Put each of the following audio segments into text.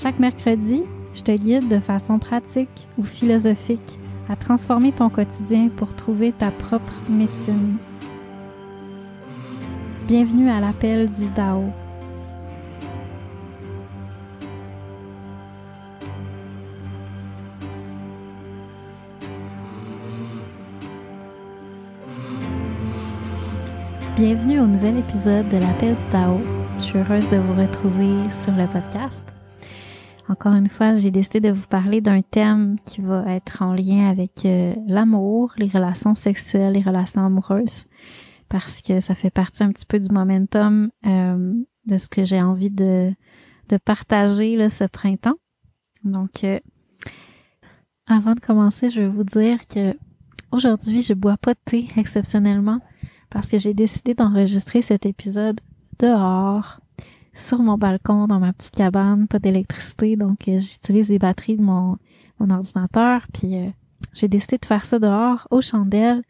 Chaque mercredi, je te guide de façon pratique ou philosophique à transformer ton quotidien pour trouver ta propre médecine. Bienvenue à l'appel du Dao. Bienvenue au nouvel épisode de l'appel du Tao. Je suis heureuse de vous retrouver sur le podcast. Encore une fois, j'ai décidé de vous parler d'un thème qui va être en lien avec euh, l'amour, les relations sexuelles, les relations amoureuses, parce que ça fait partie un petit peu du momentum euh, de ce que j'ai envie de, de partager là, ce printemps. Donc, euh, avant de commencer, je vais vous dire que aujourd'hui, je bois pas de thé exceptionnellement parce que j'ai décidé d'enregistrer cet épisode dehors, sur mon balcon, dans ma petite cabane, pas d'électricité, donc euh, j'utilise les batteries de mon, mon ordinateur, puis euh, j'ai décidé de faire ça dehors, aux chandelles,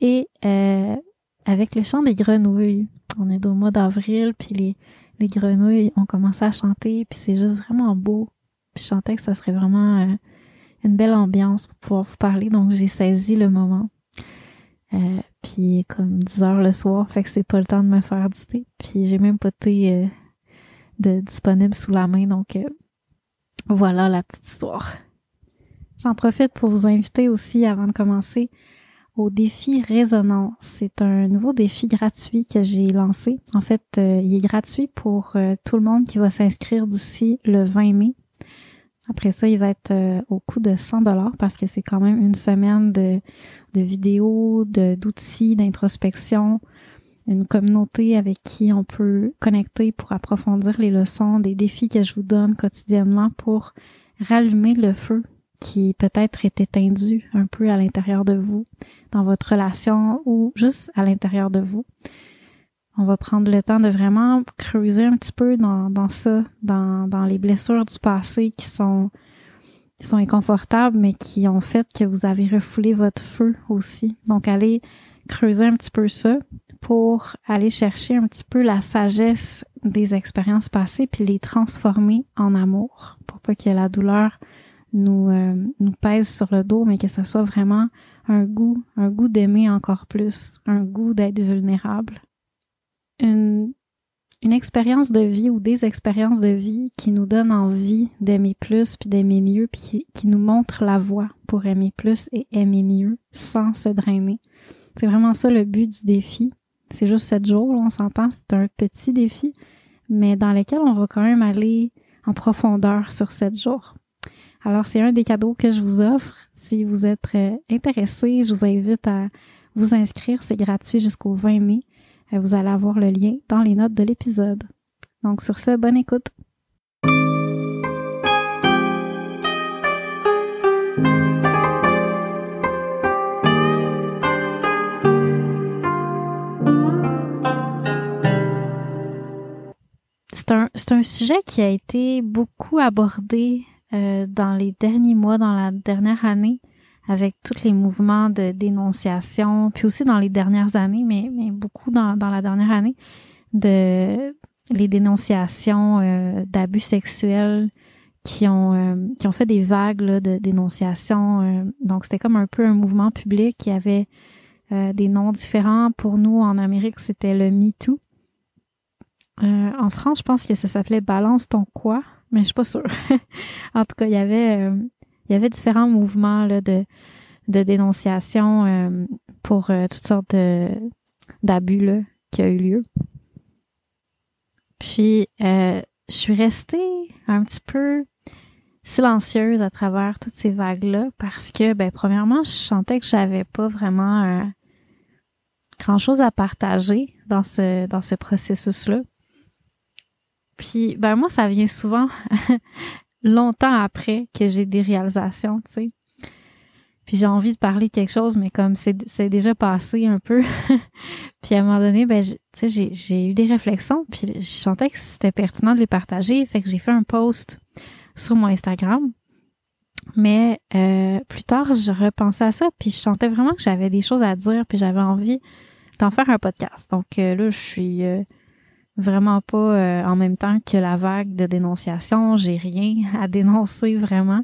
et euh, avec le chant des grenouilles. On est au mois d'avril, puis les, les grenouilles ont commencé à chanter, puis c'est juste vraiment beau. Puis je sentais que ça serait vraiment une belle ambiance pour pouvoir vous parler, donc j'ai saisi le moment. Puis comme 10 heures le soir, fait que c'est pas le temps de me faire du thé. Puis j'ai même pas thé de, disponible sous la main, donc euh, voilà la petite histoire. J'en profite pour vous inviter aussi, avant de commencer, au défi Résonance. C'est un nouveau défi gratuit que j'ai lancé. En fait, il est gratuit pour tout le monde qui va s'inscrire d'ici le 20 mai. Après ça, il va être euh, au coût de 100 dollars parce que c'est quand même une semaine de, de vidéos, d'outils, d'introspection, une communauté avec qui on peut connecter pour approfondir les leçons, des défis que je vous donne quotidiennement pour rallumer le feu qui peut-être est éteindu un peu à l'intérieur de vous, dans votre relation ou juste à l'intérieur de vous on va prendre le temps de vraiment creuser un petit peu dans, dans ça, dans, dans les blessures du passé qui sont, qui sont inconfortables, mais qui ont fait que vous avez refoulé votre feu aussi. Donc, allez creuser un petit peu ça pour aller chercher un petit peu la sagesse des expériences passées puis les transformer en amour pour pas que la douleur nous, euh, nous pèse sur le dos, mais que ça soit vraiment un goût, un goût d'aimer encore plus, un goût d'être vulnérable une, une expérience de vie ou des expériences de vie qui nous donnent envie d'aimer plus puis d'aimer mieux puis qui, nous montrent la voie pour aimer plus et aimer mieux sans se drainer. C'est vraiment ça le but du défi. C'est juste sept jours, on s'entend, c'est un petit défi, mais dans lequel on va quand même aller en profondeur sur sept jours. Alors, c'est un des cadeaux que je vous offre. Si vous êtes euh, intéressé, je vous invite à vous inscrire. C'est gratuit jusqu'au 20 mai. Euh, vous allez avoir le lien dans les notes de l'épisode. Donc sur ce, bonne écoute. C'est un, sujet qui a été beaucoup abordé euh, dans les derniers mois, dans la dernière année avec tous les mouvements de dénonciation, puis aussi dans les dernières années, mais, beaucoup dans, la dernière année, de les dénonciations euh, d'abus sexuels qui ont, euh, qui ont fait des vagues de dénonciation. Euh. donc, c'était comme un peu un mouvement public qui avait des noms différents. Pour nous, en Amérique, c'était le MeToo. Euh, en France, je pense que ça s'appelait Balance ton quoi, mais je suis pas sûre. en tout cas, il y avait, euh, il y avait différents mouvements là, de, de dénonciation euh, pour toutes sortes d'abus qui a eu lieu. Puis, je suis restée un petit peu silencieuse à travers toutes ces vagues-là parce que, ben, premièrement, je sentais que j'avais pas vraiment grand-chose à partager dans ce, dans ce processus-là. Puis, ben moi, ça vient souvent longtemps après que j'ai des réalisations, tu sais. Puis j'ai envie de parler de quelque chose, mais comme c'est déjà passé un peu. puis à un moment donné, ben, tu sais, j'ai eu des réflexions, puis je sentais que c'était pertinent de les partager. Fait que j'ai fait un post sur mon Instagram. Mais euh, plus tard, je repensais à ça, puis je sentais vraiment que j'avais des choses à dire, puis j'avais envie d'en faire un podcast. Donc euh, là, je suis euh, vraiment pas euh, en même temps que la vague de dénonciation. J'ai rien à dénoncer vraiment.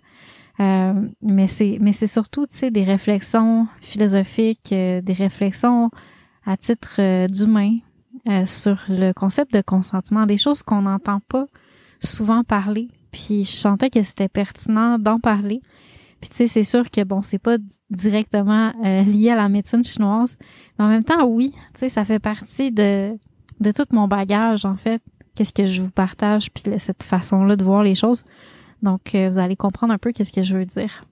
Euh, mais c'est mais c'est surtout tu sais des réflexions philosophiques, euh, des réflexions à titre d'humain sur le concept de consentement, des choses qu'on n'entend pas souvent parler. Puis je sentais que c'était pertinent d'en parler. Puis tu sais, c'est sûr que bon, c'est pas directement lié à la médecine chinoise, mais en même temps, oui, tu sais, ça fait partie de de tout mon bagage, en fait. Qu'est-ce que je vous partage, puis cette façon-là de voir les choses. Donc, euh, vous allez comprendre un peu qu'est-ce que je veux dire.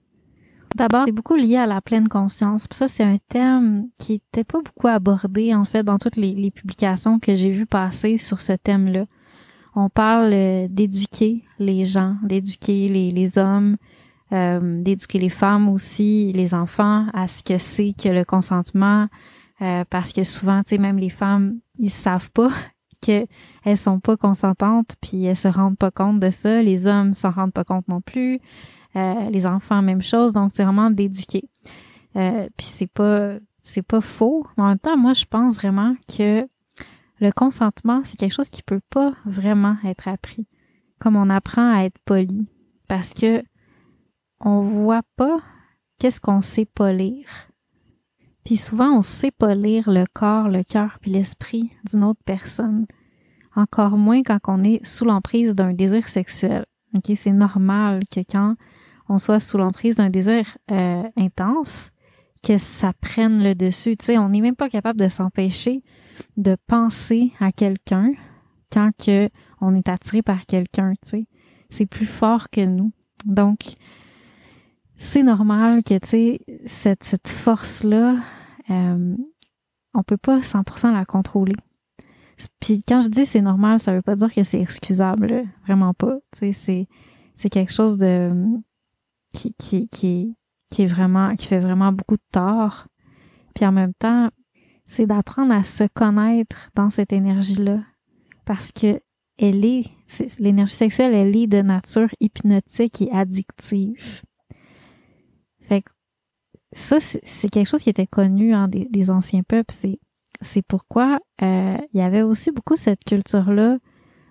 D'abord, c'est beaucoup lié à la pleine conscience. Puis ça, c'est un thème qui était pas beaucoup abordé, en fait, dans toutes les, publications que j'ai vues passer sur ce thème-là. On parle euh, d'éduquer les gens, d'éduquer les, hommes, euh, d'éduquer les femmes aussi, les enfants à ce que c'est que le consentement, parce que souvent, tu sais, même les femmes ils savent pas qu'elles sont pas consentantes, puis elles se rendent pas compte de ça. Les hommes s'en rendent pas compte non plus. Euh, les enfants, même chose. Donc, c'est vraiment d'éduquer. Euh, puis c'est pas c'est pas faux. Mais en même temps, moi, je pense vraiment que le consentement, c'est quelque chose qui peut pas vraiment être appris. Comme on apprend à être poli. Parce que on voit pas qu'est-ce qu'on sait pas. Puis souvent, on sait pas lire le corps, le cœur puis l'esprit d'une autre personne. Encore moins quand on est sous l'emprise d'un désir sexuel. Ok, c'est normal que quand on soit sous l'emprise d'un désir euh, intense, que ça prenne le dessus. Tu on n'est même pas capable de s'empêcher de penser à quelqu'un quand que on est attiré par quelqu'un. C'est plus fort que nous. Donc, c'est normal que, tu sais, cette, cette force-là, euh, on peut pas 100% la contrôler. Puis quand je dis c'est normal, ça veut pas dire que c'est excusable, vraiment pas. Tu sais, c'est, c'est quelque chose de qui, qui, qui, qui est vraiment, qui fait vraiment beaucoup de tort. Puis en même temps, c'est d'apprendre à se connaître dans cette énergie-là. Parce que elle est, l'énergie sexuelle, elle est de nature hypnotique et addictive. Ça, c'est quelque chose qui était connu hein, des, anciens peuples. C'est pourquoi euh, il y avait aussi beaucoup cette culture-là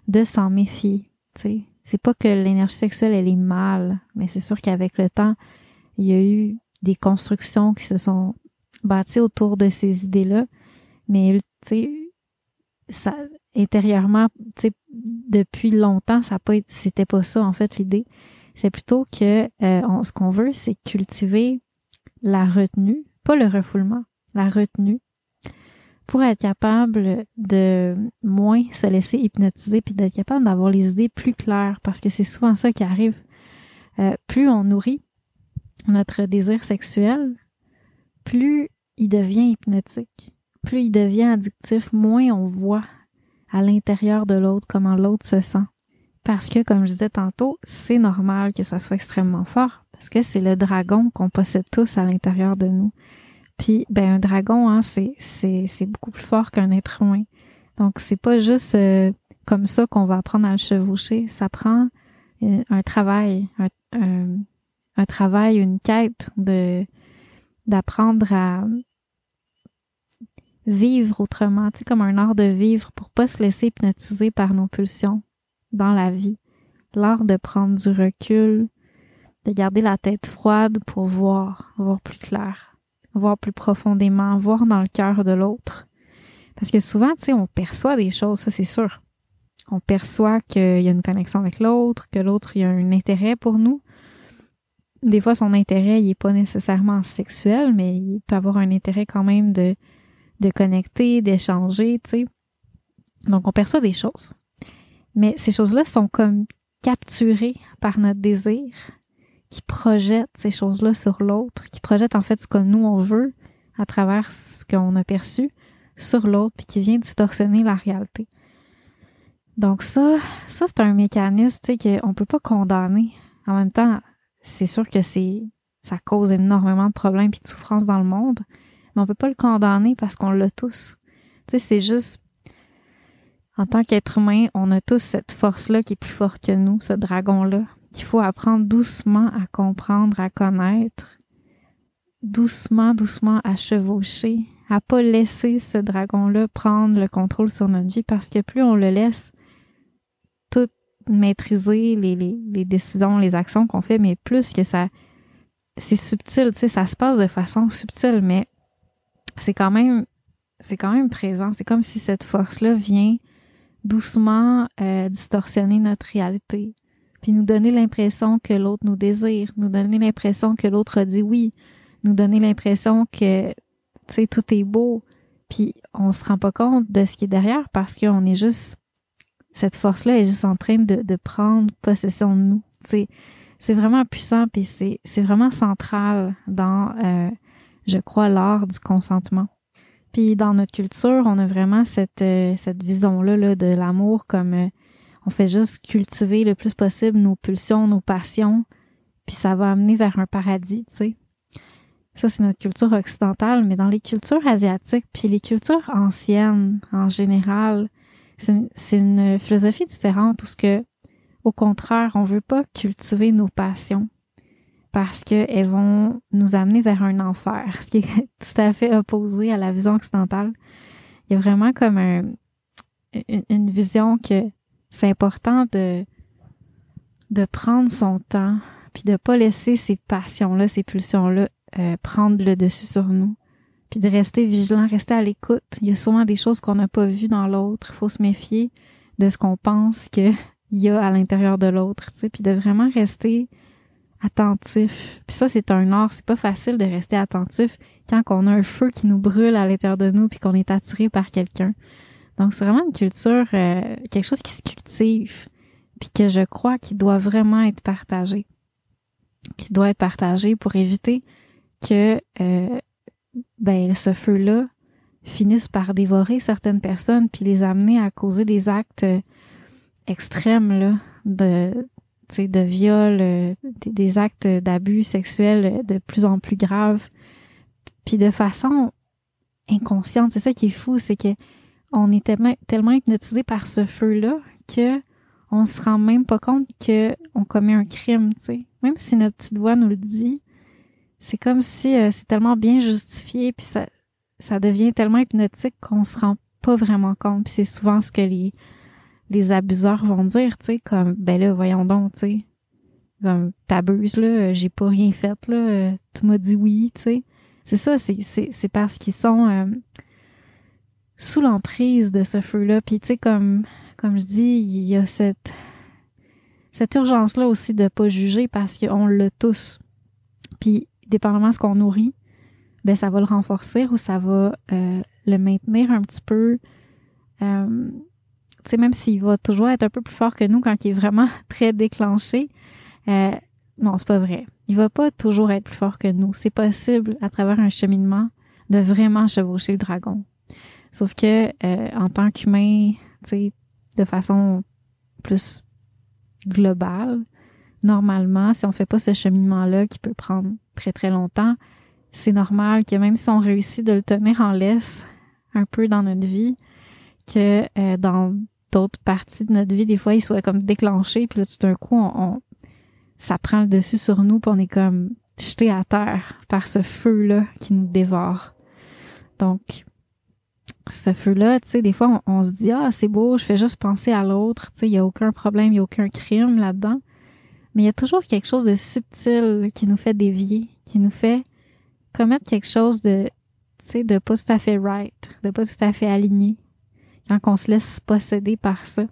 de s'en méfier. C'est pas que l'énergie sexuelle, elle est mal, mais c'est sûr qu'avec le temps, il y a eu des constructions qui se sont bâties autour de ces idées-là. Mais, intérieurement, depuis longtemps, ça c'était pas ça, en fait, l'idée. C'est plutôt que euh, ce qu'on veut, c'est cultiver la retenue, pas le refoulement, la retenue, pour être capable de moins se laisser hypnotiser puis d'être capable d'avoir les idées plus claires parce que c'est souvent ça qui arrive. Euh, plus on nourrit notre désir sexuel, plus il devient hypnotique, plus il devient addictif, moins on voit à l'intérieur de l'autre comment l'autre se sent. Parce que, comme je disais tantôt, c'est normal que ça soit extrêmement fort parce que c'est le dragon qu'on possède tous à l'intérieur de nous. Puis, ben, un dragon, hein, c'est, c'est, c'est beaucoup plus fort qu'un être humain. Donc, c'est pas juste euh, comme ça qu'on va apprendre à le chevaucher. Ça prend euh, un travail, un, un, travail, une quête de d'apprendre à vivre autrement, tu sais, comme un art de vivre pour pas se laisser hypnotiser par nos pulsions dans la vie. L'art de prendre du recul, de garder la tête froide pour voir, voir plus clair, voir plus profondément, voir dans le cœur de l'autre. Parce que souvent, tu sais, on perçoit des choses, ça c'est sûr. on perçoit qu'il y a une connexion avec l'autre, que l'autre a un intérêt pour nous. Des fois, son intérêt, il n'est pas nécessairement sexuel, mais il peut avoir un intérêt quand même de, de connecter, d'échanger, tu sais. Donc, on perçoit des choses. Mais ces choses-là sont comme capturées par notre désir qui projette ces choses-là sur l'autre, qui projette en fait ce que nous on veut à travers ce qu'on a perçu sur l'autre, puis qui vient distorsionner la réalité. Donc ça, ça c'est un mécanisme, tu sais, qu'on peut pas condamner. En même temps, c'est sûr que c'est, ça cause énormément de problèmes et de souffrances dans le monde, mais on peut pas le condamner parce qu'on l'a tous. Tu sais, c'est juste, en tant qu'être humain, on a tous cette force-là qui est plus forte que nous, ce dragon-là, qu'il faut apprendre doucement à comprendre, à connaître, doucement, doucement à chevaucher, à pas laisser ce dragon-là prendre le contrôle sur notre vie parce que plus on le laisse tout maîtriser les, les, décisions, les actions qu'on fait, mais plus que ça, c'est subtil, tu sais, ça se passe de façon subtile, mais c'est quand même, c'est quand même présent. C'est comme si cette force-là vient doucement euh, distorsionner notre réalité, puis nous donner l'impression que l'autre nous désire, nous donner l'impression que l'autre a dit oui, nous donner l'impression que, tu sais, tout est beau, puis on se rend pas compte de ce qui est derrière parce qu'on est juste, cette force-là est juste en train de, de prendre possession de nous. C'est, c'est vraiment puissant, puis c'est, c'est vraiment central dans, euh, je crois, l'art du consentement. Puis dans notre culture, on a vraiment cette, euh, cette vision-là là, de l'amour comme euh, on fait juste cultiver le plus possible nos pulsions, nos passions, puis ça va amener vers un paradis, tu sais. Ça, c'est notre culture occidentale, mais dans les cultures asiatiques, puis les cultures anciennes en général, c'est une philosophie différente où ce que, au contraire, on veut pas cultiver nos passions parce qu'elles vont nous amener vers un enfer, ce qui est tout à fait opposé à la vision occidentale. Il y a vraiment comme un, une vision que c'est important de, de prendre son temps, puis de pas laisser ces passions-là, ces pulsions-là euh, prendre le dessus sur nous, puis de rester vigilant, rester à l'écoute. Il y a souvent des choses qu'on n'a pas vues dans l'autre. Il faut se méfier de ce qu'on pense qu'il y a à l'intérieur de l'autre, tu sais, puis de vraiment rester attentif. Puis ça, c'est un art. C'est pas facile de rester attentif quand on a un feu qui nous brûle à l'intérieur de nous puis qu'on est attiré par quelqu'un. Donc, c'est vraiment une culture, euh, quelque chose qui se cultive, puis que je crois qu'il doit vraiment être partagé. Qui doit être partagé pour éviter que euh, ben, ce feu-là finisse par dévorer certaines personnes puis les amener à causer des actes euh, extrêmes là, de, de viol, des actes d'abus sexuels de plus en plus graves, puis de façon inconsciente. C'est ça qui est fou, c'est que on est tellement, hypnotisé par ce feu-là que on se rend même pas compte que on commet un crime. Même si notre petite voix nous le dit, c'est comme si euh, c'est tellement bien justifié, puis ça, ça devient tellement hypnotique qu'on se rend pas vraiment compte. Puis c'est souvent ce que les, les abuseurs vont dire, tu sais, comme, ben là, voyons donc, tu sais. Comme, t'abuses, là, j'ai pas rien fait, là, tu m'as dit oui, tu sais. C'est ça, c'est parce qu'ils sont... Euh, sous l'emprise de ce feu-là. Puis tu sais, comme, comme je dis, il y a cette, cette urgence-là aussi de pas juger parce qu'on l'a tous. Puis, dépendamment de ce qu'on nourrit, ben ça va le renforcer ou ça va euh, le maintenir un petit peu. Euh, même s'il va toujours être un peu plus fort que nous quand il est vraiment très déclenché, euh, non, c'est pas vrai. Il va pas toujours être plus fort que nous. C'est possible, à travers un cheminement, de vraiment chevaucher le dragon. Sauf que euh, en tant qu'humain, tu sais, de façon plus globale, normalement, si on fait pas ce cheminement-là qui peut prendre très très longtemps, c'est normal que même si on réussit de le tenir en laisse un peu dans notre vie, que euh, dans d'autres parties de notre vie, des fois, il soit comme déclenché, puis là, tout d'un coup, on, ça prend le dessus sur nous, puis on est comme jeté à terre par ce feu-là qui nous dévore. Donc, ce feu-là, tu sais, des fois, on, se dit, ah, c'est beau, je fais juste penser à l'autre, tu sais, il n'y a aucun problème, il n'y a aucun crime là-dedans. Mais il y a toujours quelque chose de subtil qui nous fait dévier, qui nous fait commettre quelque chose de, tu sais, de pas tout à fait right, de pas tout à fait aligné, quand on se laisse posséder par ça.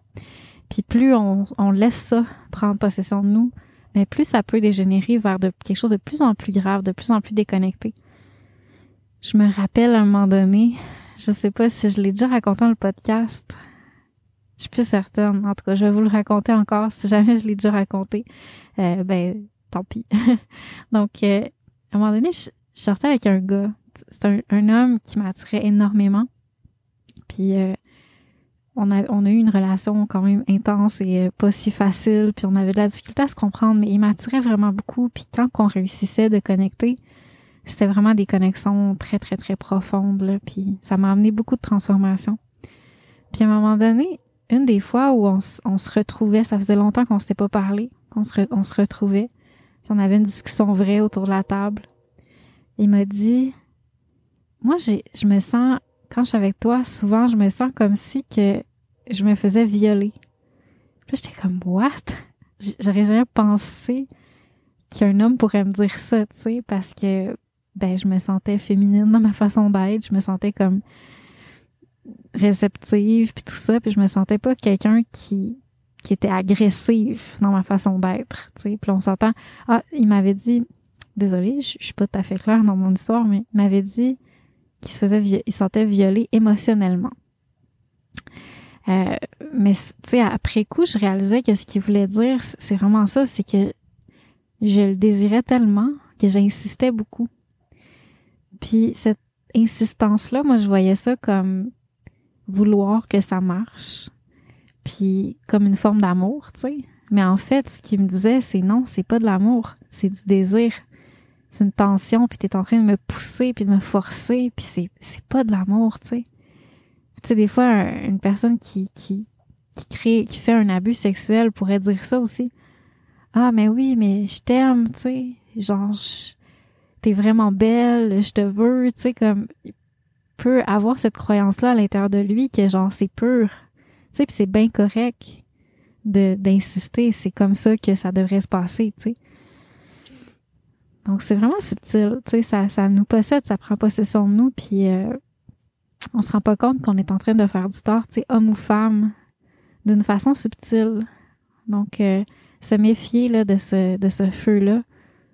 Puis plus on, on laisse ça prendre possession de nous, mais plus ça peut dégénérer vers de, quelque chose de plus en plus grave, de plus en plus déconnecté. Je me rappelle à un moment donné, je sais pas si je l'ai déjà raconté dans le podcast. Je suis plus certaine. En tout cas, je vais vous le raconter encore. Si jamais je l'ai déjà raconté, euh, ben, tant pis. Donc, euh, à un moment donné, je, sortais avec un gars. C'est un, homme qui m'attirait énormément. Puis, euh, on a, on a eu une relation quand même intense et euh, pas si facile, puis on avait de la difficulté à se comprendre, mais il m'attirait vraiment beaucoup. Puis quand on réussissait de connecter, c'était vraiment des connexions très, très, très profondes, là, puis ça m'a amené beaucoup de transformations. Puis à un moment donné, une des fois où on, se retrouvait, ça faisait longtemps qu'on s'était pas parlé, qu'on se, on se retrouvait, puis on avait une discussion vraie autour de la table. Il m'a dit, moi, j'ai, je me sens, quand je suis avec toi, souvent, je me sens comme si que je me faisais violer. Puis j'étais comme, what? J'aurais jamais pensé qu'un homme pourrait me dire ça, tu sais, parce que, ben, je me sentais féminine dans ma façon d'être, je me sentais comme réceptive, puis tout ça, puis je me sentais pas quelqu'un qui, était agressif dans ma façon d'être, tu sais. Puis on s'entend, ah, il m'avait dit, désolé, je, suis pas tout à fait claire dans mon histoire, mais il m'avait dit qu'il se faisait, il se sentait violé émotionnellement. Euh, mais tu sais, après coup, je réalisais que ce qu'il voulait dire, c'est vraiment ça, c'est que je le désirais tellement que j'insistais beaucoup. Puis cette insistance-là, moi, je voyais ça comme vouloir que ça marche, puis comme une forme d'amour, tu sais. Mais en fait, ce qu'il me disait, c'est non, c'est pas de l'amour, c'est du désir. C'est une tension, puis t'es en train de me pousser, puis de me forcer, puis c'est, pas de l'amour, tu sais. Tu sais, des fois, une personne qui, qui, qui crée, qui fait un abus sexuel pourrait dire ça aussi. Ah, mais oui, mais je t'aime, tu sais. Genre, t'es vraiment belle, je te veux, tu sais, comme, il peut avoir cette croyance-là à l'intérieur de lui que, genre, c'est pur. Tu sais, puis c'est bien correct d'insister. C'est comme ça que ça devrait se passer, tu sais. Donc, c'est vraiment subtil, tu sais, ça, ça nous possède, ça prend possession de nous, puis euh, on se rend pas compte qu'on est en train de faire du tort, tu homme ou femme, d'une façon subtile. Donc, euh, se méfier là, de ce, de ce feu-là,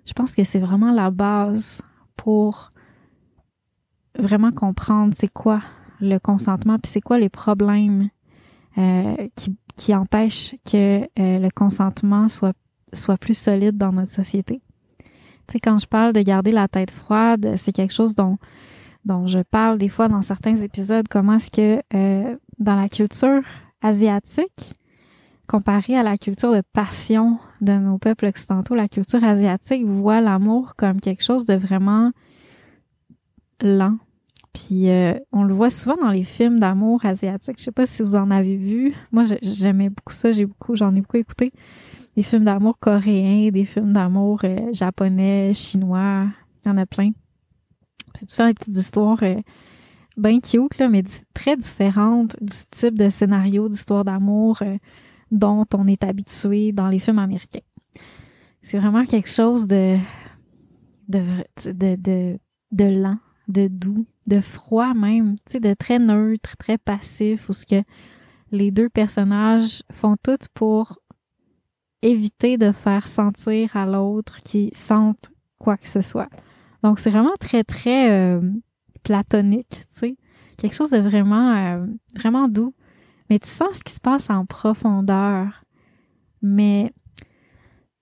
je pense que c'est vraiment la base pour vraiment comprendre c'est quoi le consentement, puis c'est quoi les problèmes euh, qui, qui empêchent que euh, le consentement soit, soit plus solide dans notre société. Tu sais, quand je parle de garder la tête froide, c'est quelque chose dont dont je parle des fois dans certains épisodes, comment est-ce que euh, dans la culture asiatique, comparée à la culture de passion de nos peuples occidentaux, la culture asiatique voit l'amour comme quelque chose de vraiment lent. Puis euh, on le voit souvent dans les films d'amour asiatiques. Je sais pas si vous en avez vu. Moi, j'aimais beaucoup ça. J'ai beaucoup, j'en ai beaucoup écouté. Des films d'amour coréens, des films d'amour euh, japonais, chinois. Il y en a plein. C'est tout ça des petites histoires euh, bien cute, là, mais très différentes du type de scénario d'histoire d'amour euh, dont on est habitué dans les films américains. C'est vraiment quelque chose de de, de, de, de lent, de doux, de froid même, de très neutre, très passif, où ce que les deux personnages font tout pour éviter de faire sentir à l'autre qu'ils sentent quoi que ce soit. Donc, c'est vraiment très, très euh, platonique, tu sais. Quelque chose de vraiment, euh, vraiment doux. Mais tu sens ce qui se passe en profondeur. Mais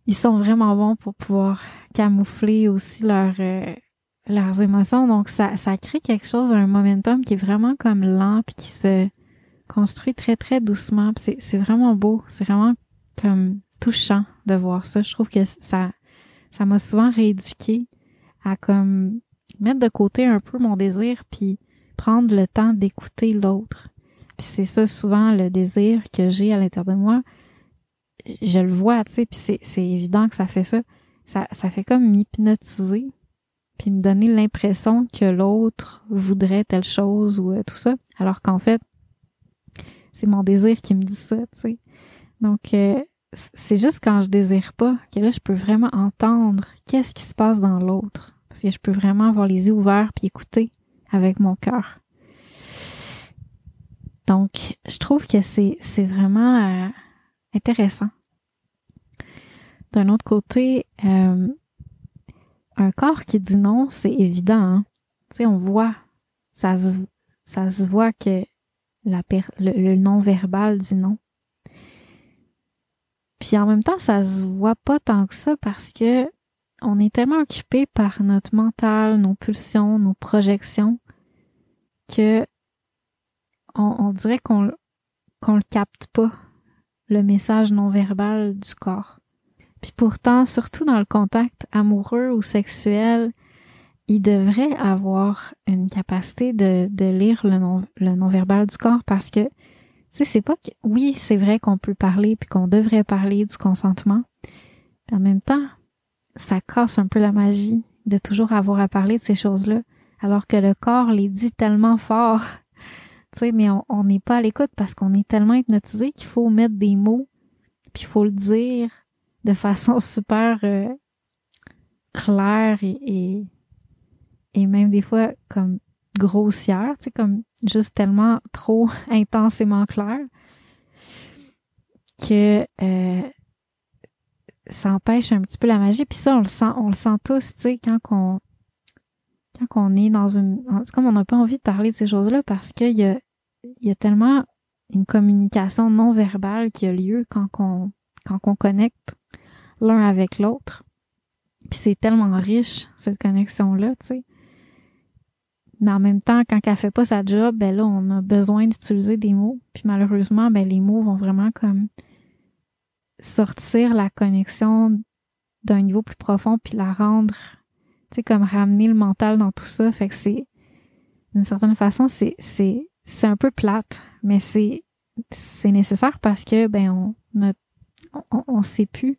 ils sont vraiment bons pour pouvoir camoufler aussi leur, euh, leurs émotions. Donc, ça, ça crée quelque chose, un momentum qui est vraiment comme lent puis qui se construit très, très doucement. C'est, vraiment beau. C'est vraiment comme touchant de voir ça. Je trouve que ça, ça m'a souvent rééduqué à comme mettre de côté un peu mon désir puis prendre le temps d'écouter l'autre. Puis c'est ça souvent le désir que j'ai à l'intérieur de moi. Je le vois, tu sais, puis c'est, évident que ça fait ça. Ça, ça fait comme m'hypnotiser puis me donner l'impression que l'autre voudrait telle chose ou euh, tout ça, alors qu'en fait, c'est mon désir qui me dit ça, tu sais. Donc, euh, c'est juste quand je désire pas que là, je peux vraiment entendre qu'est-ce qui se passe dans l'autre. Parce que je peux vraiment avoir les yeux ouverts puis écouter avec mon cœur. Donc, je trouve que c'est, vraiment, euh, intéressant. D'un autre côté, euh, un corps qui dit non, c'est évident. Hein? Tu sais, on voit, ça se, voit que la le, non-verbal dit non. Puis en même temps, ça se voit pas tant que ça parce que on est tellement occupé par notre mental, nos pulsions, nos projections, que on, dirait qu'on qu'on le capte pas, le message non verbal du corps. Puis pourtant, surtout dans le contact amoureux ou sexuel, il devrait avoir une capacité de, lire le non, le non-verbal du corps parce que, tu sais, c'est pas que, oui, c'est vrai qu'on peut parler puis qu'on devrait parler du consentement. en même temps, ça casse un peu la magie de toujours avoir à parler de ces choses-là, alors que le corps les dit tellement fort. Tu sais, mais on n'est pas à l'écoute parce qu'on est tellement hypnotisé qu'il faut mettre des mots, puis il faut le dire de façon super euh, claire et, et, même des fois comme grossière, tu sais, comme juste tellement trop intensément clair que euh, ça empêche un petit peu la magie. Puis ça, on le sent, on le sent tous, tu sais, quand qu'on quand on est dans une. C'est comme on n'a pas envie de parler de ces choses-là parce qu'il y a, y a tellement une communication non verbale qui a lieu quand on, quand on connecte l'un avec l'autre. Puis c'est tellement riche, cette connexion-là, tu sais. Mais en même temps, quand elle fait pas sa job, ben là, on a besoin d'utiliser des mots. Puis malheureusement, ben les mots vont vraiment comme sortir la connexion d'un niveau plus profond puis la rendre, tu sais, comme ramener le mental dans tout ça. Fait que c'est, d'une certaine façon, c'est, c'est, c'est un peu plate, mais c'est, c'est nécessaire parce que, ben, on, on, on sait plus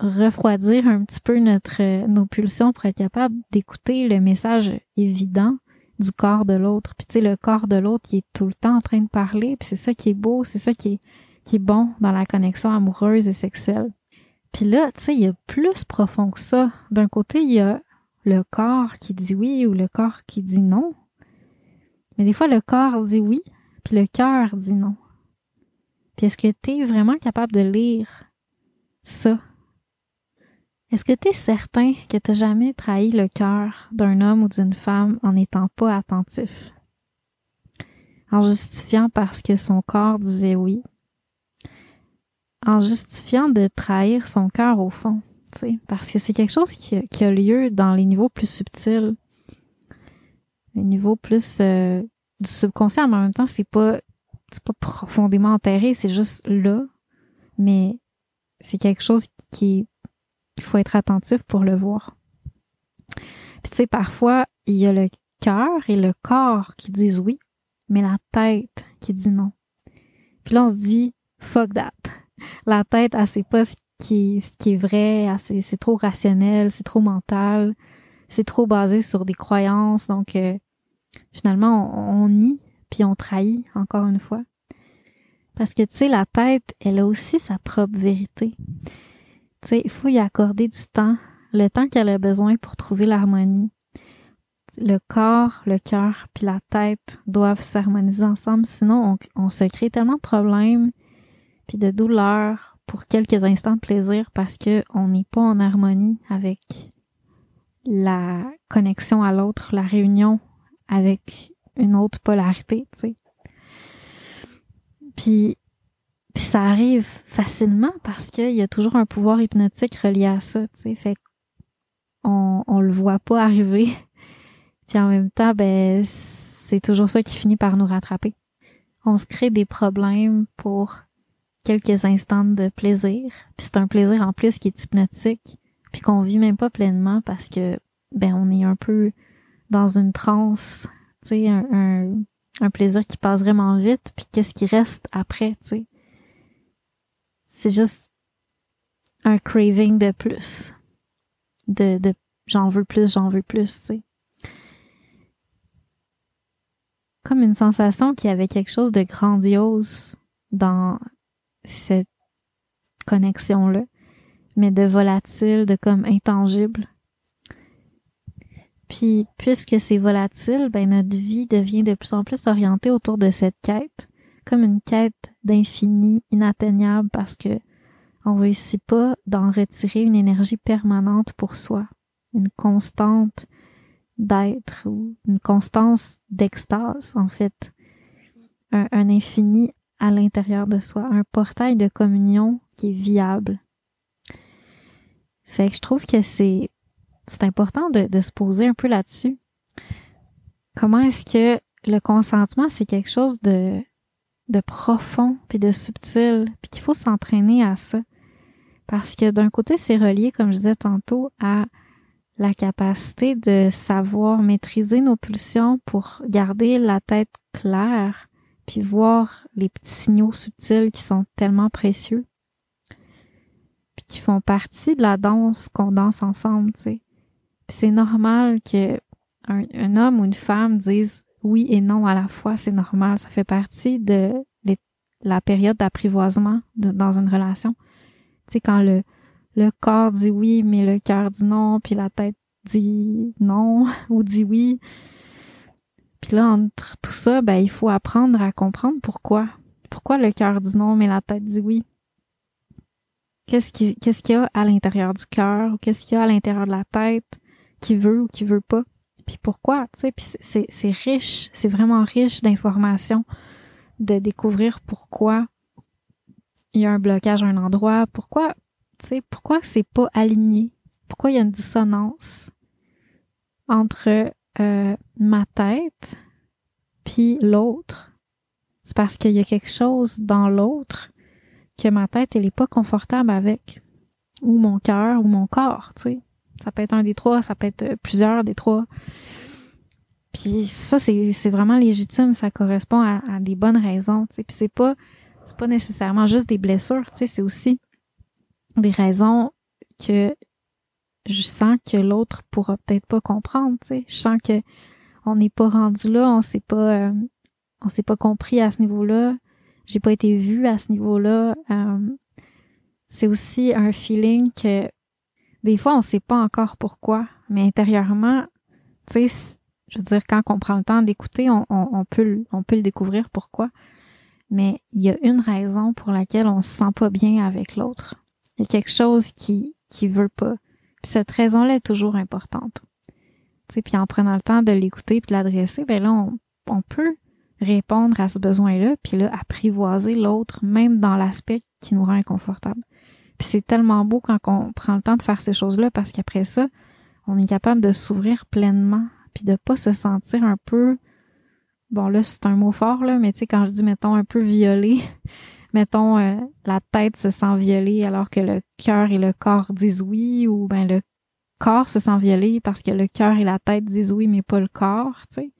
refroidir un petit peu notre nos pulsions pour être capable d'écouter le message évident du corps de l'autre. Puis tu sais, le corps de l'autre, il est tout le temps en train de parler, puis c'est ça qui est beau, c'est ça qui est, qui est bon dans la connexion amoureuse et sexuelle. Puis là, tu sais, il y a plus profond que ça. D'un côté, il y a le corps qui dit oui ou le corps qui dit non. Mais des fois, le corps dit oui, puis le cœur dit non. Puis est-ce que tu es vraiment capable de lire ça? Est-ce que tu es certain que tu jamais trahi le cœur d'un homme ou d'une femme en n'étant pas attentif? En justifiant parce que son corps disait oui. En justifiant de trahir son cœur au fond, parce que c'est quelque chose qui a, lieu dans les niveaux plus subtils, les niveaux plus euh, du subconscient, mais en même temps, c'est pas, c'est pas profondément enterré, c'est juste là, mais c'est quelque chose qui il faut être attentif pour le voir. Puis tu sais, parfois, il y a le cœur et le corps qui disent oui, mais la tête qui dit non. Puis là, on se dit, fuck that. La tête, elle sait pas ce qui, est vrai, c'est trop rationnel, c'est trop mental, c'est trop basé sur des croyances. Donc, euh, finalement, on, on nie, puis on trahit, encore une fois. Parce que, tu sais, la tête, elle a aussi sa propre vérité. Tu sais, il faut y accorder du temps, le temps qu'elle a besoin pour trouver l'harmonie. Le corps, le cœur puis la tête doivent s'harmoniser ensemble, sinon on, se crée tellement de problèmes puis de douleurs pour quelques instants de plaisir parce que on n'est pas en harmonie avec la connexion à l'autre, la réunion avec une autre polarité, tu sais. Puis puis ça arrive facilement parce qu'il y a toujours un pouvoir hypnotique relié à ça, tu sais. Fait on, on le voit pas arriver. Puis en même temps, ben, c'est toujours ça qui finit par nous rattraper. On se crée des problèmes pour quelques instants de plaisir. Puis c'est un plaisir en plus qui est hypnotique, puis qu'on vit même pas pleinement parce que ben on est un peu dans une transe, tu sais, un, un, plaisir qui passe vraiment vite, puis qu'est-ce qui reste après, tu sais. C'est juste un craving de plus. De, de j'en veux plus, j'en veux plus, tu sais. Comme une sensation qu'il y avait quelque chose de grandiose dans cette connexion-là, mais de volatile, de comme intangible. Puis, puisque c'est volatile, ben notre vie devient de plus en plus orientée autour de cette quête comme une quête d'infini inatteignable parce que on réussit pas d'en retirer une énergie permanente pour soi, une constante d'être ou une constance d'extase en fait, un, un infini à l'intérieur de soi, un portail de communion qui est viable. Fait que je trouve que c'est important de, de se poser un peu là-dessus. Comment est-ce que le consentement, c'est quelque chose de, de profond puis de subtil, puis qu'il faut s'entraîner à ça? Parce que d'un côté, c'est relié, comme je disais tantôt, à la capacité de savoir maîtriser nos pulsions pour garder la tête claire, puis voir les petits signaux subtils qui sont tellement précieux, puis qui font partie de la danse qu'on danse ensemble, tu sais. Puis c'est normal que un, homme ou une femme dise oui et non à la fois, c'est normal, ça fait partie de la période d'apprivoisement dans une relation. Tu sais, quand le, le corps dit oui, mais le cœur dit non, puis la tête dit non ou dit oui. Puis là, entre tout ça, ben, il faut apprendre à comprendre pourquoi. Pourquoi le cœur dit non, mais la tête dit oui. Qu'est-ce qu'il y a à l'intérieur du cœur ou qu'est-ce qu'il y a à l'intérieur de la tête qui veut ou qui veut pas? Puis pourquoi, tu sais, puis c'est, c'est riche, c'est vraiment riche d'informations de découvrir pourquoi il y a un blocage à un endroit, pourquoi, tu sais, pourquoi c'est pas aligné, pourquoi il y a une dissonance entre euh, ma tête puis l'autre. C'est parce qu'il y a quelque chose dans l'autre que ma tête, elle est pas confortable avec. Ou mon cœur, ou mon corps, tu sais. Ça peut être un des trois, ça peut être plusieurs des trois. Puis ça, c'est, vraiment légitime, ça correspond à, des bonnes raisons, tu sais. Puis c'est pas, pas nécessairement juste des blessures, tu sais, c'est aussi des raisons que je sens que l'autre pourra peut-être pas comprendre, tu sais. Je sens que on n'est pas rendu là, on s'est pas, euh, on s'est pas compris à ce niveau-là, j'ai pas été vu à ce niveau-là. Euh, c'est aussi un feeling que des fois on sait pas encore pourquoi, mais intérieurement, tu sais, je veux dire, quand on prend le temps d'écouter, on, on, peut, on peut le découvrir pourquoi. Mais il y a une raison pour laquelle on se sent pas bien avec l'autre. Il y a quelque chose qui, qui veut pas. Cette raison-là est toujours importante. Tu sais, puis en prenant le temps de l'écouter puis de l'adresser, ben là, on, on peut répondre à ce besoin-là, puis là, apprivoiser l'autre, même dans l'aspect qui nous rend inconfortable. Puis c'est tellement beau quand on prend le temps de faire ces choses-là, parce qu'après ça, on est capable de s'ouvrir pleinement, puis de pas se sentir un peu, bon là, c'est un mot fort, là, mais tu sais, quand je dis, mettons, un peu violé, mettons, euh, la tête se sent violée alors que le cœur et le corps disent oui, ou ben le corps se sent violé parce que le cœur et la tête disent oui, mais pas le corps, tu sais.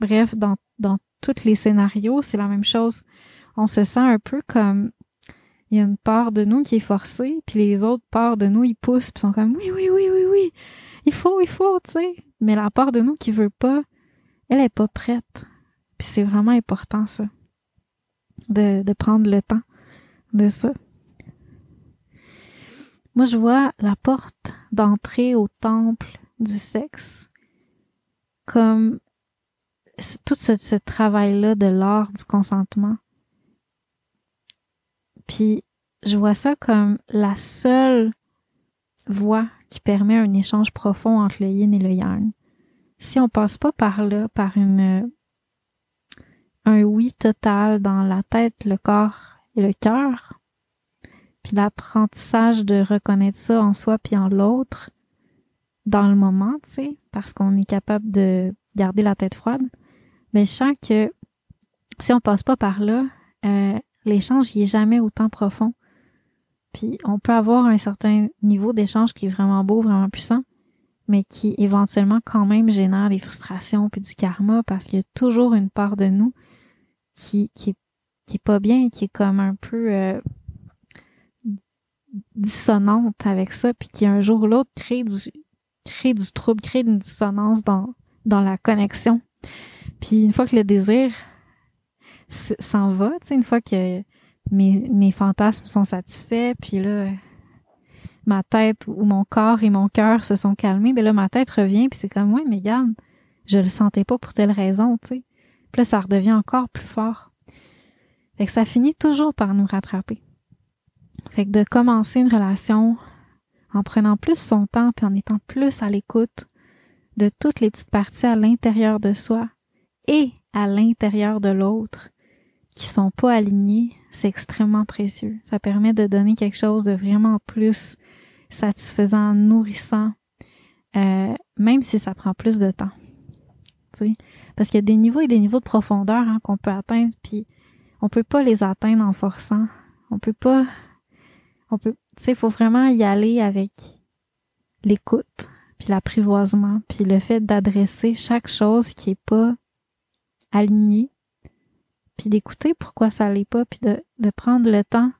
Bref, dans, dans tous les scénarios, c'est la même chose. On se sent un peu comme il y a une part de nous qui est forcée, puis les autres parts de nous, ils poussent, puis sont comme oui, oui, oui, oui, oui, il faut, il faut, tu sais. Mais la part de nous qui veut pas, elle est pas prête. Puis c'est vraiment important, ça. De, de prendre le temps de ça. Moi, je vois la porte d'entrée au temple du sexe comme tout ce, travail-là de l'art du consentement. Puis je vois ça comme la seule voie qui permet un échange profond entre le yin et le yang. Si on passe pas par là, par une un oui total dans la tête, le corps et le cœur, puis l'apprentissage de reconnaître ça en soi puis en l'autre dans le moment, tu sais, parce qu'on est capable de garder la tête froide, mais je sens que si on passe pas par là, euh, l'échange il est jamais autant profond. Puis on peut avoir un certain niveau d'échange qui est vraiment beau, vraiment puissant, mais qui éventuellement quand même génère des frustrations puis du karma parce qu'il y a toujours une part de nous qui qui est pas bien, qui est comme un peu euh, dissonante avec ça, puis qui un jour ou l'autre crée du crée du trouble, crée une dissonance dans dans la connexion. Puis une fois que le désir s'en va, une fois que mes, mes fantasmes sont satisfaits, puis là, ma tête ou mon corps et mon cœur se sont calmés, ben là, ma tête revient, puis c'est comme, ouais, mais regarde, je le sentais pas pour telle raison, tu sais. Puis là, ça redevient encore plus fort. Fait que ça finit toujours par nous rattraper. Fait que de commencer une relation en prenant plus son temps puis en étant plus à l'écoute de toutes les petites parties à l'intérieur de soi et à l'intérieur de l'autre qui sont pas alignées, c'est extrêmement précieux. Ça permet de donner quelque chose de vraiment plus satisfaisant, nourrissant, euh, même si ça prend plus de temps. Parce qu'il y a des niveaux et des niveaux de profondeur hein, qu'on peut atteindre, puis on peut pas les atteindre en forçant. On peut pas. On peut. Tu sais, il faut vraiment y aller avec l'écoute, puis l'apprivoisement, puis le fait d'adresser chaque chose qui est pas alignée, puis d'écouter pourquoi ça l'est pas, puis de, de prendre le temps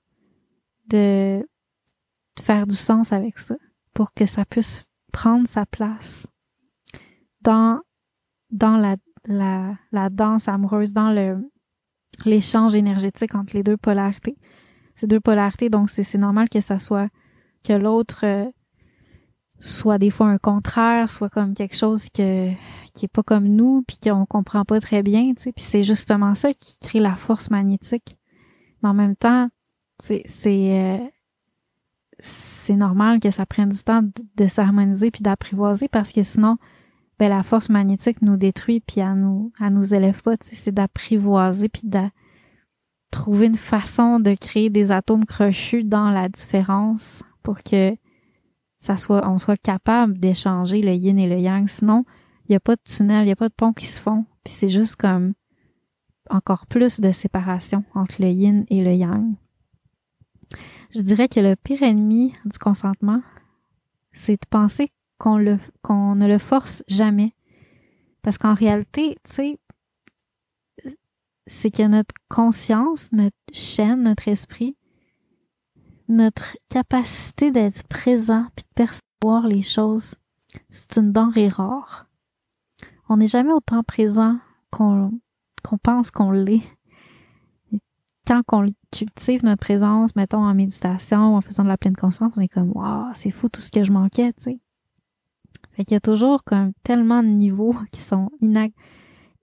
de faire du sens avec ça pour que ça puisse prendre sa place dans, dans la, la, danse amoureuse, dans le, l'échange énergétique entre les deux polarités. Ces deux polarités, donc c'est normal que ça soit que l'autre euh, soit des fois un contraire, soit comme quelque chose que qui est pas comme nous, puis qu'on comprend pas très bien. Puis c'est justement ça qui crée la force magnétique. Mais en même temps, c'est c'est euh, c'est normal que ça prenne du temps de, s'harmoniser puis d'apprivoiser parce que sinon, ben, la force magnétique nous détruit puis elle nous, elle nous élève pas. C'est d'apprivoiser puis de trouver une façon de créer des atomes crochus dans la différence pour que ça soit, on soit capable d'échanger le yin et le yang. Sinon, il n'y a pas de tunnel, il n'y a pas de pont qui se font. Puis c'est juste comme encore plus de séparation entre le yin et le yang. Je dirais que le pire ennemi du consentement, c'est de penser qu'on ne le force jamais. Parce qu'en réalité, tu sais, c'est que notre conscience, notre chaîne, notre esprit, notre capacité d'être présent puis de percevoir les choses, c'est une denrée rare. On n'est jamais autant présent qu'on pense qu'on l'est quand on cultive notre présence, mettons en méditation en faisant de la pleine conscience, on est comme waouh, c'est fou tout ce que je manquais, tu sais. Fait qu'il y a toujours comme tellement de niveaux qui sont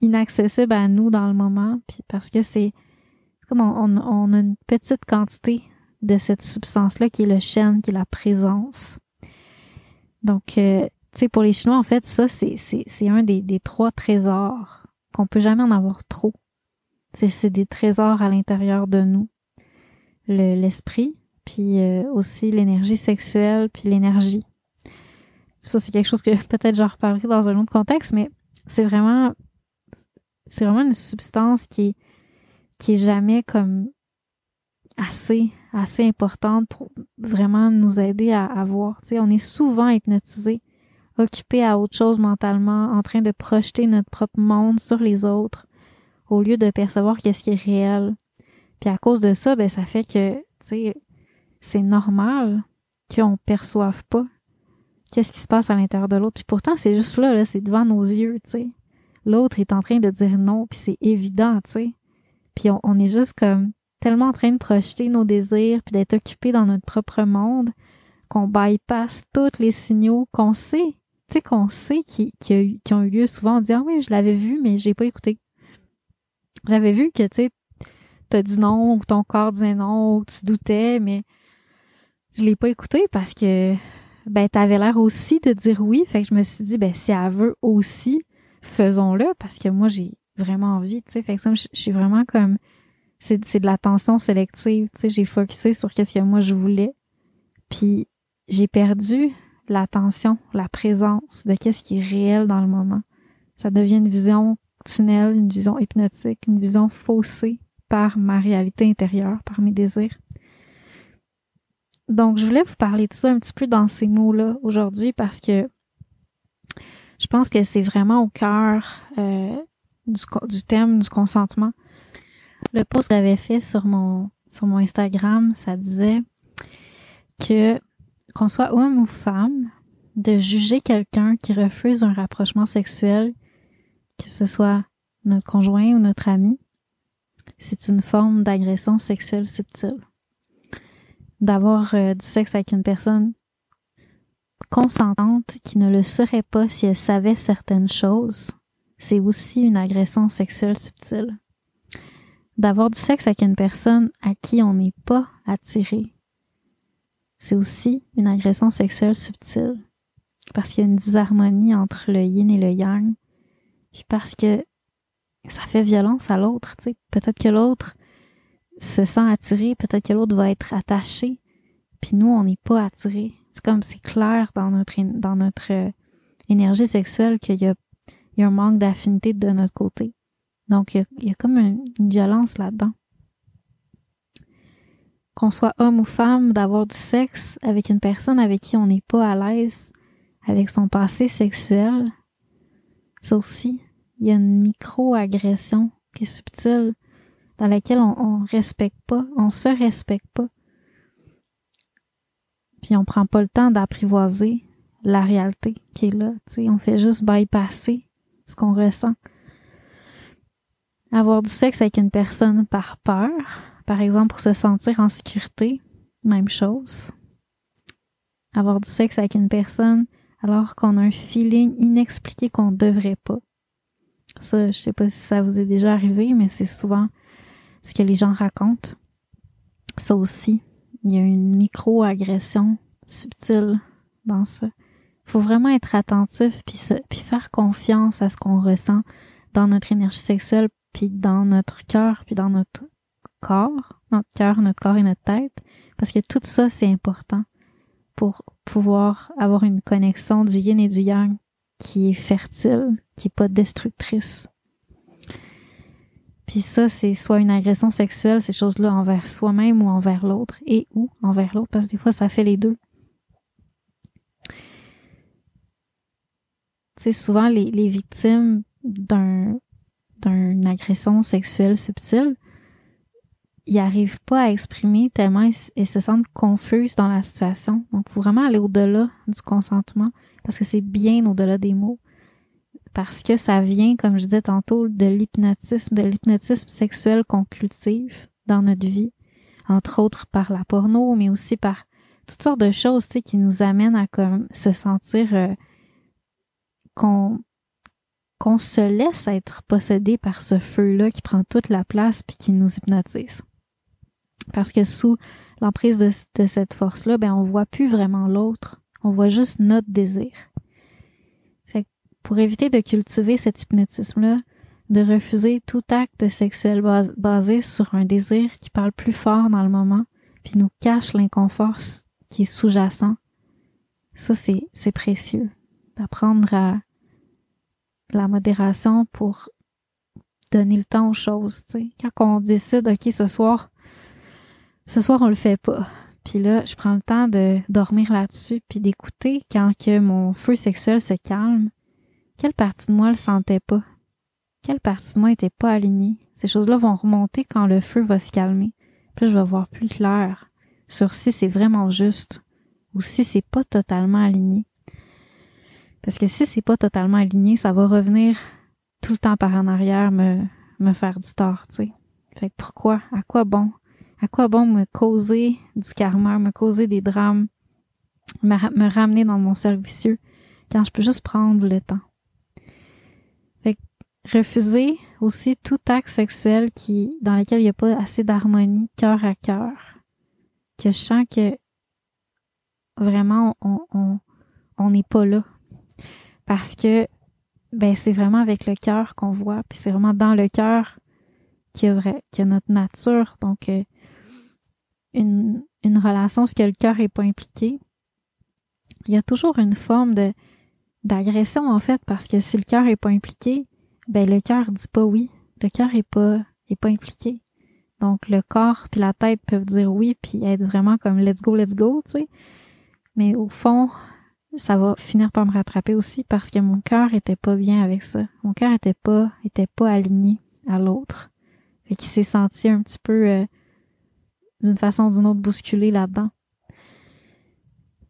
inaccessibles à nous dans le moment, puis parce que c'est comme on, a une petite quantité de cette substance-là qui est le chêne, qui est la présence. Donc, euh, tu sais, pour les Chinois, en fait, ça, c'est un des, des trois trésors qu'on peut jamais en avoir trop. C'est des trésors à l'intérieur de nous. L'esprit, puis euh, aussi l'énergie sexuelle, puis l'énergie. Ça, c'est quelque chose que peut-être je reparlerai dans un autre contexte, mais c'est vraiment c'est vraiment une substance qui est, qui est jamais comme assez, assez importante pour vraiment nous aider à, à voir. sais, on est souvent hypnotisé, occupé à autre chose mentalement, en train de projeter notre propre monde sur les autres, au lieu de percevoir qu'est-ce qui est réel. Puis à cause de ça, ben ça fait que, c'est normal qu'on perçoive pas qu'est-ce qui se passe à l'intérieur de l'autre. Puis pourtant, c'est juste là, là c'est devant nos yeux, tu sais. L'autre est en train de dire non, puis c'est évident, tu sais. Puis on, est juste comme tellement en train de projeter nos désirs, puis d'être occupé dans notre propre monde, qu'on bypass tous les signaux qu'on sait, tu sais, qu'on sait qui, qui, qui, ont eu lieu souvent. On dit, ah oui, je l'avais vu, mais j'ai pas écouté. J'avais vu que, tu sais, t'as dit non, ou ton corps disait non, ou tu doutais, mais je l'ai pas écouté parce que, ben, t'avais l'air aussi de dire oui. Fait que je me suis dit, ben, si elle veut aussi, faisons-le parce que moi, j'ai vraiment envie, tu sais. Fait que ça, je suis vraiment comme, c'est, de l'attention sélective, tu. J'ai focusé sur qu'est-ce que moi je voulais. Puis, j'ai perdu l'attention, la présence de qu'est-ce qui est réel dans le moment. Ça devient une vision tunnel, une vision hypnotique, une vision faussée par ma réalité intérieure, par mes désirs. Donc, je voulais vous parler de ça un petit peu dans ces mots-là aujourd'hui parce que je pense que c'est vraiment au cœur euh, du, du, thème du consentement. Le post que j'avais fait sur mon, sur mon Instagram, ça disait que qu'on soit homme ou femme, de juger quelqu'un qui refuse un rapprochement sexuel que ce soit notre conjoint ou notre ami, c'est une forme d'agression sexuelle subtile. D'avoir euh, du sexe avec une personne consentante qui ne le serait pas si elle savait certaines choses, c'est aussi une agression sexuelle subtile. d'avoir du sexe avec une personne à qui on n'est pas attiré, c'est aussi une agression sexuelle subtile. Parce qu'il y a une disharmonie entre le yin et le yang. Puis parce que ça fait violence à l'autre. Peut-être que l'autre se sent attiré, peut-être que l'autre va être attaché, puis nous, on n'est pas attiré. C'est comme c'est clair dans notre, dans notre euh, énergie sexuelle qu'il y a, il y a un manque d'affinité de notre côté. Donc, il y a, comme une, violence là-dedans. Qu'on soit homme ou femme, d'avoir du sexe avec une personne avec qui on n'est pas à l'aise avec son passé sexuel, ça aussi, il y a une micro-agression qui est subtile, dans laquelle on, ne respecte pas, on se respecte pas. Puis on prend pas le temps d'apprivoiser la réalité qui est là. sais, on fait juste bypasser ce qu'on ressent. Avoir du sexe avec une personne par peur, par exemple pour se sentir en sécurité, même chose. Avoir du sexe avec une personne alors qu'on a un feeling inexpliqué qu'on devrait pas. Ça, je sais pas si ça vous est déjà arrivé, mais c'est souvent ce que les gens racontent. Ça aussi, il y a une micro-agression subtile dans ça. Il faut vraiment être attentif puis, faire confiance à ce qu'on ressent dans notre énergie sexuelle, puis dans notre cœur, puis dans notre corps, notre cœur, notre corps et notre tête, parce que tout ça, c'est important pour pouvoir avoir une connexion du yin et du yang qui est fertile, qui est pas destructrice. Puis ça, c'est soit une agression sexuelle, ces choses-là, envers soi-même ou envers l'autre, et ou envers l'autre, parce que des fois, ça fait les deux. Tu sais, souvent, les, victimes d'un d'une agression sexuelle subtile, ils n'arrivent pas à exprimer tellement ils, se sentent confuses dans la situation. Donc, vraiment aller au-delà du consentement parce que c'est bien au-delà des mots. Parce que ça vient, comme je disais tantôt, de l'hypnotisme, de l'hypnotisme sexuel qu'on cultive dans notre vie. Entre autres par la porno, mais aussi par toutes sortes de choses, qui nous amènent à comme se sentir euh, qu'on qu'on se laisse être possédé par ce feu-là qui prend toute la place puis qui nous hypnotise. Parce que sous l'emprise de, cette force-là, ben on voit plus vraiment l'autre, on voit juste notre désir. Pour éviter de cultiver cet hypnotisme-là, de refuser tout acte sexuel basé sur un désir qui parle plus fort dans le moment, puis nous cache l'inconfort qui est sous-jacent. Ça, c'est précieux. D'apprendre à la modération pour donner le temps aux choses. sais. Quand on décide, OK, ce soir, ce soir, on le fait pas. Puis là, je prends le temps de dormir là-dessus, puis d'écouter quand que mon feu sexuel se calme. Quelle partie de moi le sentait pas? Quelle partie de moi était pas alignée? Ces choses-là vont remonter quand le feu va se calmer. Puis là, je vais voir plus clair sur si c'est vraiment juste ou si c'est pas totalement aligné. Parce que si c'est pas totalement aligné, ça va revenir tout le temps par en arrière me, me faire du tort, tu sais. Fait que pourquoi? À quoi bon? À quoi bon me causer du karma, me causer des drames, me, ramener dans mon cercle vicieux quand je peux juste prendre le temps? Refuser aussi tout acte sexuel qui, dans lequel il n'y a pas assez d'harmonie cœur à cœur. Que je sens que vraiment on, on, on n'est pas là. Parce que ben c'est vraiment avec le cœur qu'on voit, puis c'est vraiment dans le cœur qu'il y a, vrai, y a notre nature. Donc, euh, une, une relation, ce que le cœur n'est pas impliqué, il y a toujours une forme de d'agression en fait, parce que si le cœur n'est pas impliqué, ben le cœur dit pas oui. Le cœur est pas est pas impliqué. Donc le corps puis la tête peuvent dire oui puis être vraiment comme let's go, let's go, tu sais. Mais au fond, ça va finir par me rattraper aussi parce que mon cœur était pas bien avec ça. Mon cœur était pas était pas aligné à l'autre. et qu'il s'est senti un petit peu euh, d'une façon ou d'une autre bousculé là-dedans.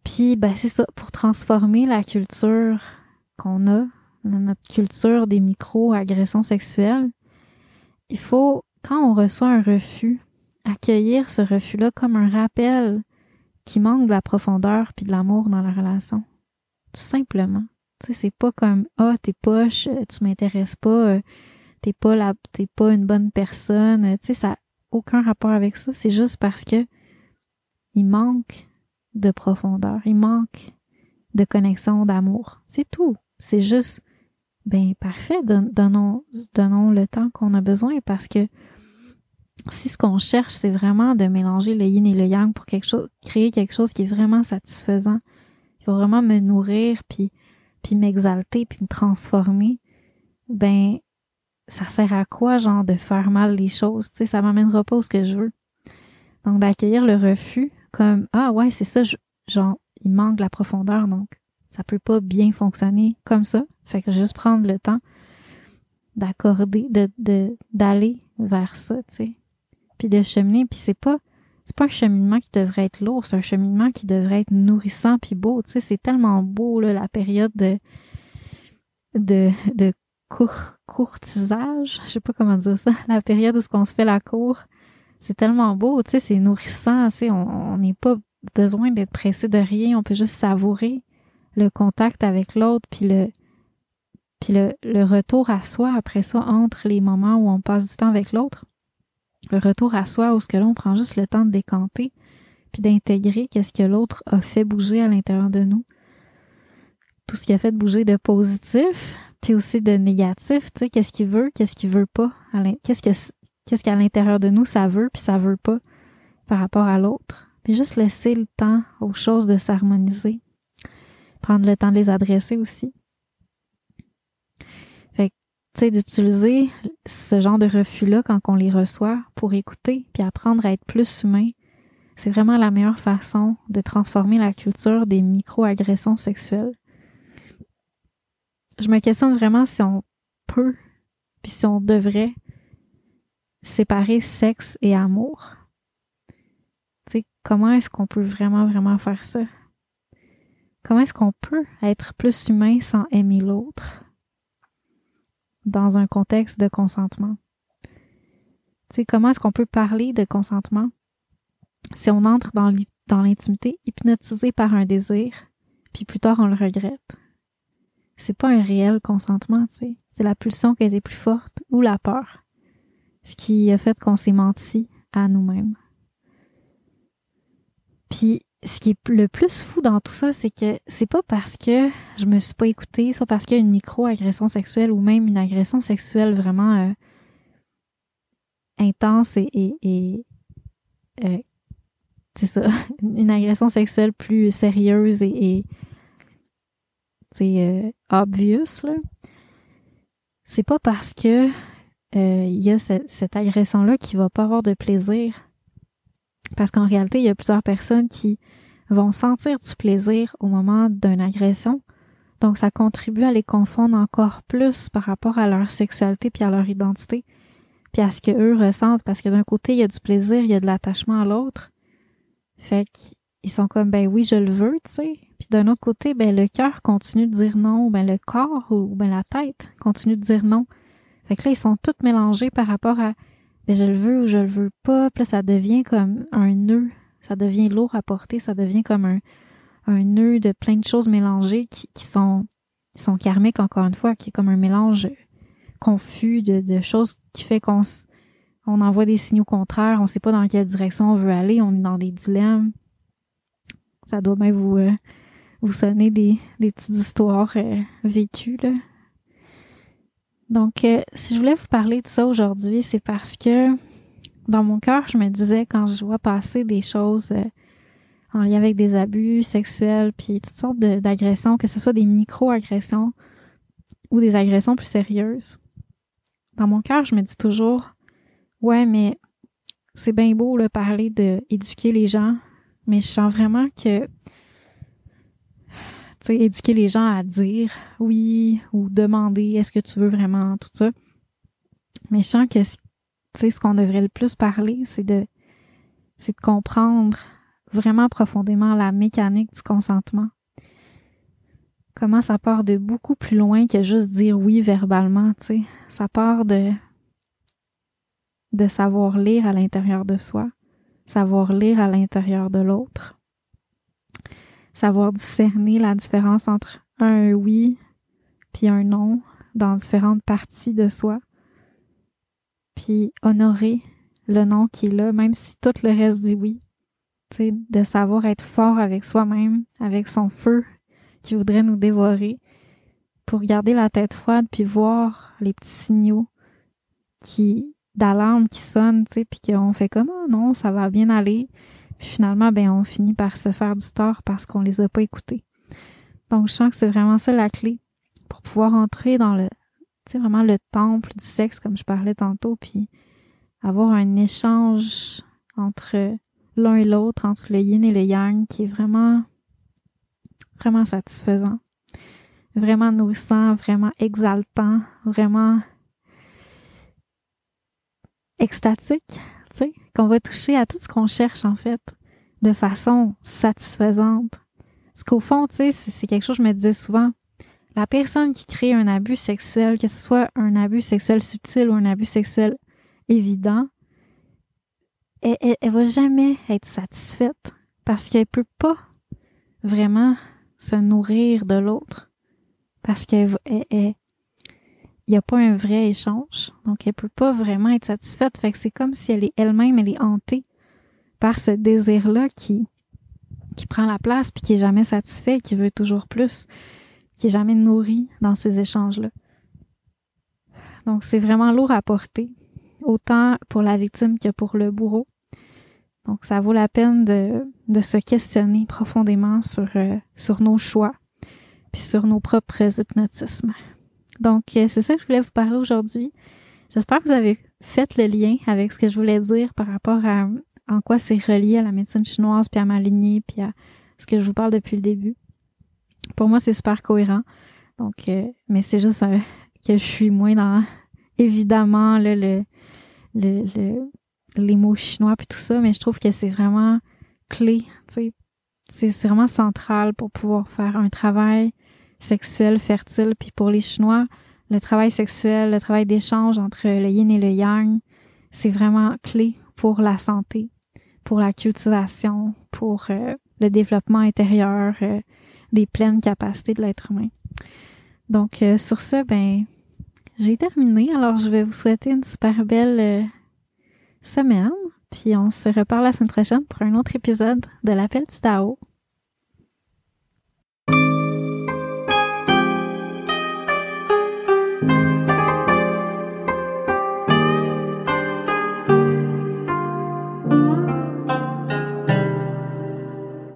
Puis, ben, c'est ça, pour transformer la culture qu'on a, notre culture des micro-agressions sexuelles, il faut, quand on reçoit un refus, accueillir ce refus-là comme un rappel qui manque de la profondeur puis de l'amour dans la relation. Tout simplement. Tu sais, c'est pas comme, ah, t'es poche, tu m'intéresses pas, euh, t'es pas la, t'es pas une bonne personne. Tu sais, ça n'a aucun rapport avec ça. C'est juste parce que il manque de profondeur, il manque de connexion, d'amour. C'est tout. C'est juste, ben parfait. Donnons, le temps qu'on a besoin parce que si ce qu'on cherche, c'est vraiment de mélanger le yin et le yang pour quelque chose, créer quelque chose qui est vraiment satisfaisant, il faut vraiment me nourrir, puis, puis m'exalter, puis me transformer, ben, ça sert à quoi, genre, de faire mal les choses? Tu sais, ça m'amènera pas où ce que je veux. Donc, d'accueillir le refus comme, ah ouais, c'est ça, genre, il manque la profondeur, donc ça peut pas bien fonctionner comme ça. Fait que juste prendre le temps d'accorder, de, d'aller vers ça, tu sais. Puis de cheminer, puis c'est pas c'est pas un cheminement qui devrait être lourd, c'est un cheminement qui devrait être nourrissant puis beau, tu sais, c'est tellement beau là, la période de de, de courtisage, je sais pas comment dire ça, la période où ce qu'on se fait la cour, c'est tellement beau, tu sais, c'est nourrissant, tu sais, on n'est pas besoin d'être pressé de rien, on peut juste savourer le contact avec l'autre puis le puis le, le retour à soi après ça entre les moments où on passe du temps avec l'autre le retour à soi où ce que là, on prend juste le temps de décanter puis d'intégrer qu'est-ce que l'autre a fait bouger à l'intérieur de nous. Tout ce qui a fait bouger de positif, puis aussi de négatif, tu sais, qu'est-ce qu'il veut, qu'est-ce qu'il veut pas, qu'est-ce que qu'est-ce qu'à l'intérieur de nous ça veut puis ça veut pas par rapport à l'autre. Puis juste laisser le temps aux choses de s'harmoniser. Prendre le temps de les adresser aussi d'utiliser ce genre de refus-là quand on les reçoit pour écouter puis apprendre à être plus humain, c'est vraiment la meilleure façon de transformer la culture des micro-agressions sexuelles. Je me questionne vraiment si on peut, puis si on devrait séparer sexe et amour. Tu sais, comment est-ce qu'on peut vraiment, vraiment faire ça? Comment est-ce qu'on peut être plus humain sans aimer l'autre? dans un contexte de consentement. Tu sais, comment est-ce qu'on peut parler de consentement si on entre dans l'intimité hypnotisé par un désir, puis plus tard on le regrette? C'est pas un réel consentement. C'est la pulsion qui était plus forte ou la peur. Ce qui a fait qu'on s'est menti à nous-mêmes. Puis ce qui est le plus fou dans tout ça, c'est que c'est pas parce que je me suis pas écoutée, soit parce qu'il y a une micro-agression sexuelle ou même une agression sexuelle vraiment euh, intense et, euh, c'est ça, une agression sexuelle plus sérieuse et, c'est euh, obvious là. C'est pas parce que il y a cette, agression-là qui va pas avoir de plaisir parce qu'en réalité, il y a plusieurs personnes qui vont sentir du plaisir au moment d'une agression. Donc, ça contribue à les confondre encore plus par rapport à leur sexualité puis à leur identité, puis à ce que eux ressentent. Parce que d'un côté, il y a du plaisir, il y a de l'attachement à l'autre. Fait qu'ils sont comme, ben oui, je le veux, tu sais. Puis d'un autre côté, ben le cœur continue de dire non, ben le corps ou ben la tête continue de dire non. Fait que là, ils sont tous mélangés par rapport à je le veux ou je le veux pas. Puis ça devient comme un nœud. Ça devient lourd à porter. Ça devient comme un, un nœud de plein de choses mélangées qui, qui sont, qui sont karmiques, encore une fois, qui est comme un mélange confus de, de choses qui fait qu'on on envoie des signaux contraires. On sait pas dans quelle direction on veut aller. On est dans des dilemmes. Ça doit même vous, euh, vous sonner des, des petites histoires euh, vécues, là. Donc, euh, si je voulais vous parler de ça aujourd'hui, c'est parce que dans mon cœur, je me disais quand je vois passer des choses euh, en lien avec des abus sexuels, puis toutes sortes d'agressions, que ce soit des micro-agressions ou des agressions plus sérieuses. Dans mon cœur, je me dis toujours, ouais, mais c'est bien beau de parler d'éduquer les gens, mais je sens vraiment que éduquer les gens à dire oui ou demander est-ce que tu veux vraiment tout ça? Mais je sens que ce qu'on devrait le plus parler, c'est de c'est de comprendre vraiment profondément la mécanique du consentement. Comment ça part de beaucoup plus loin que juste dire oui verbalement, tu sais. Ça part de de savoir lire à l'intérieur de soi, savoir lire à l'intérieur de l'autre savoir discerner la différence entre un oui puis un non dans différentes parties de soi, puis honorer le non qui est là, même si tout le reste dit oui. de savoir être fort avec soi-même, avec son feu qui voudrait nous dévorer, pour garder la tête froide puis voir les petits signaux qui d'alarme qui sonnent, puis qu'on fait comme oh non, ça va bien aller. Puis finalement, ben on finit par se faire du tort parce qu'on les a pas écoutés. Donc je sens que c'est vraiment ça la clé pour pouvoir entrer dans le tu sais vraiment le temple du sexe comme je parlais tantôt puis avoir un échange entre l'un et l'autre, entre le yin et le yang qui est vraiment vraiment satisfaisant vraiment nourrissant, vraiment exaltant, vraiment extatique, qu'on va toucher à tout ce qu'on cherche en fait, de façon satisfaisante. Parce qu'au fond, tu sais, c'est quelque chose que je me disais souvent. La personne qui crée un abus sexuel, que ce soit un abus sexuel subtil ou un abus sexuel évident, elle, elle, elle va jamais être satisfaite parce qu'elle peut pas vraiment se nourrir de l'autre parce qu'il n'y a pas un vrai échange. Donc, elle peut pas vraiment être satisfaite. Fait que c'est comme si elle est elle-même, elle est hantée par ce désir-là qui, qui prend la place puis qui est jamais satisfait, qui veut toujours plus, qui est jamais nourri dans ces échanges-là. Donc, c'est vraiment lourd à porter, autant pour la victime que pour le bourreau. Donc, ça vaut la peine de, de se questionner profondément sur, euh, sur nos choix, puis sur nos propres hypnotismes. Donc, euh, c'est ça que je voulais vous parler aujourd'hui. J'espère que vous avez fait le lien avec ce que je voulais dire par rapport à en quoi c'est relié à la médecine chinoise, puis à ma lignée, puis à ce que je vous parle depuis le début. Pour moi, c'est super cohérent. Donc, euh, mais c'est juste que je suis moins dans, évidemment, le, le, le, les mots chinois puis tout ça, mais je trouve que c'est vraiment clé, tu sais, c'est vraiment central pour pouvoir faire un travail sexuel fertile. Puis pour les Chinois, le travail sexuel, le travail d'échange entre le yin et le yang, c'est vraiment clé pour la santé, pour la cultivation, pour euh, le développement intérieur euh, des pleines capacités de l'être humain. Donc euh, sur ce, ben j'ai terminé. Alors je vais vous souhaiter une super belle semaine. Puis on se reparle la semaine prochaine pour un autre épisode de l'appel du Tao.